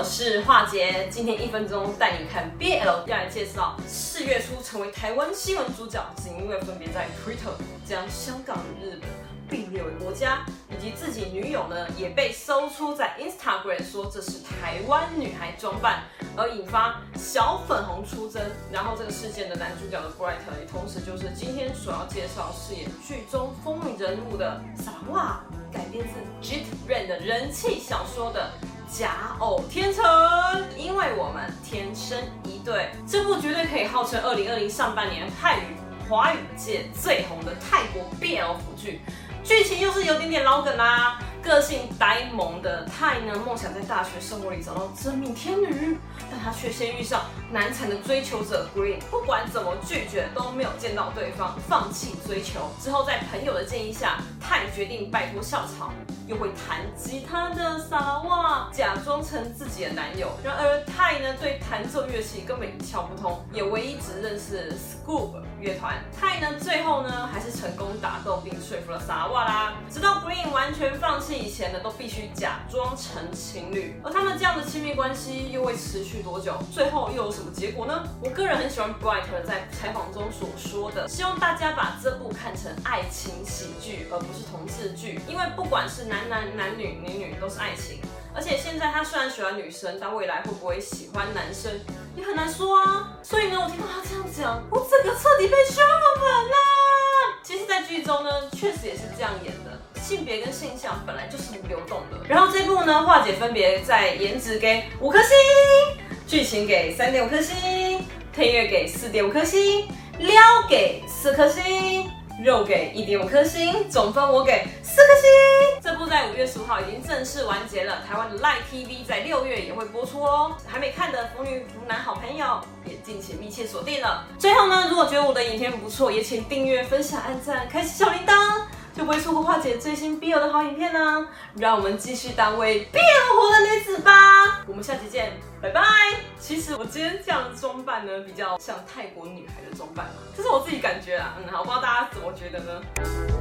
我是华杰，今天一分钟带你看 BL，要来介绍四月初成为台湾新闻主角，是因为分别在 Twitter 将香港与日本并列为国家，以及自己女友呢也被搜出在 Instagram 说这是台湾女孩装扮，而引发小粉红出征。然后这个事件的男主角的 Bright 也同时就是今天所要介绍饰演剧中风云人物的撒拉瓦，改编自 Jit Rain 的人气小说的。假偶天成，因为我们天生一对。这部绝对可以号称二零二零上半年泰语华语界最红的泰国 BL 腐剧，剧情又是有点点老梗啦、啊。个性呆萌的泰呢，梦想在大学生活里找到真命天女，但他却先遇上难缠的追求者 Green，不管怎么拒绝都没有见到对方，放弃追求。之后在朋友的建议下，泰决定拜托校草，又会弹吉他的萨拉瓦假装成自己的男友。然而泰呢，对弹奏乐器根本一窍不通，也唯一只认识 Scoob 乐团。泰呢，最后呢，还是成功打动并说服了萨拉瓦啦。直到 Green 完全放弃。以前呢都必须假装成情侣，而他们这样的亲密关系又会持续多久？最后又有什么结果呢？我个人很喜欢 Bright 在采访中所说的，希望大家把这爱情喜剧，而不是同志剧，因为不管是男男、男女、女女都是爱情。而且现在他虽然喜欢女生，但未来会不会喜欢男生也很难说啊。所以呢，我听到他这样讲，我整个彻底被凶了粉啦。其实，在剧中呢，确实也是这样演的。性别跟性向本来就是很流动的。然后这部呢，化姐分别在颜值给五颗星，剧情给三点五颗星，配乐给四点五颗星，撩给四颗星，肉给一点五颗星，总分我给四颗星。这部在五月十五号已经正式完结了，台湾的 Live TV 在六月也会播出哦。还没看的腐女腐男好朋友也敬请密切锁定了。最后呢，如果觉得我的影片不错，也请订阅、分享、按赞、开启小铃铛。就不会错过樺姐最新必有的好影片呢。让我们继续当位 BL 活的女子吧。我们下期见，拜拜。其实我今天这样的装扮呢，比较像泰国女孩的装扮嘛，这是我自己感觉啊。嗯，好，不知道大家怎么觉得呢？